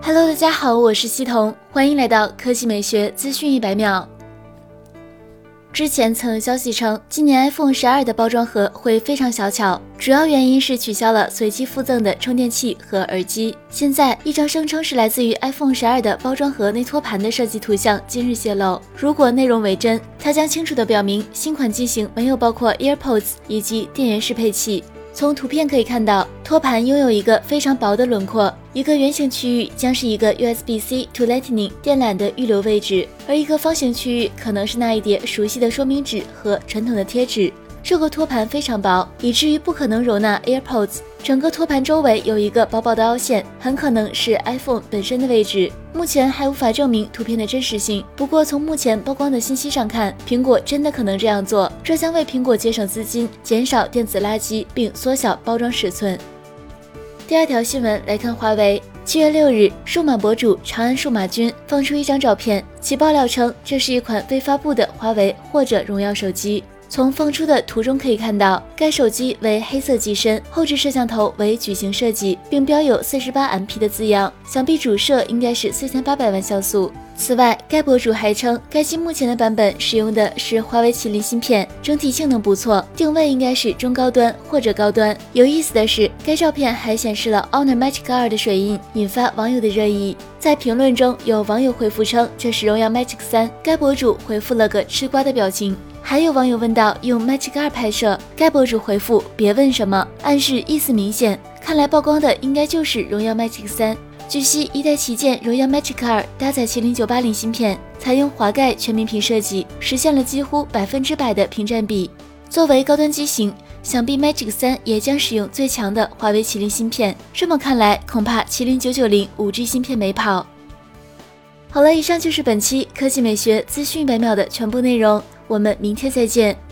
Hello，大家好，我是西彤，欢迎来到科技美学资讯一百秒。之前曾有消息称，今年 iPhone 十二的包装盒会非常小巧，主要原因是取消了随机附赠的充电器和耳机。现在，一张声称是来自于 iPhone 十二的包装盒内托盘的设计图像今日泄露。如果内容为真，它将清楚地表明新款机型没有包括 AirPods 以及电源适配器。从图片可以看到，托盘拥有一个非常薄的轮廓，一个圆形区域将是一个 USB-C to Lightning 电缆的预留位置，而一个方形区域可能是那一叠熟悉的说明纸和传统的贴纸。这个托盘非常薄，以至于不可能容纳 AirPods。整个托盘周围有一个薄薄的凹陷，很可能是 iPhone 本身的位置。目前还无法证明图片的真实性。不过从目前曝光的信息上看，苹果真的可能这样做，这将为苹果节省资金，减少电子垃圾，并缩小包装尺寸。第二条新闻来看，华为七月六日，数码博主长安数码君放出一张照片，其爆料称这是一款未发布的华为或者荣耀手机。从放出的图中可以看到，该手机为黑色机身，后置摄像头为矩形设计，并标有四十八 MP 的字样，想必主摄应该是四千八百万像素。此外，该博主还称，该机目前的版本使用的是华为麒麟芯片，整体性能不错，定位应该是中高端或者高端。有意思的是，该照片还显示了 Honor Magic 2的水印，引发网友的热议。在评论中，有网友回复称这是荣耀 Magic 3，该博主回复了个吃瓜的表情。还有网友问到用 Magic 2拍摄，该博主回复别问什么，暗示意思明显。看来曝光的应该就是荣耀 Magic 3。据悉，一代旗舰荣耀 Magic 2搭载麒麟980芯片，采用滑盖全面屏设计，实现了几乎百分之百的屏占比。作为高端机型，想必 Magic 3也将使用最强的华为麒麟芯片。这么看来，恐怕麒麟990 5G 芯片没跑。好了，以上就是本期科技美学资讯百秒的全部内容。我们明天再见。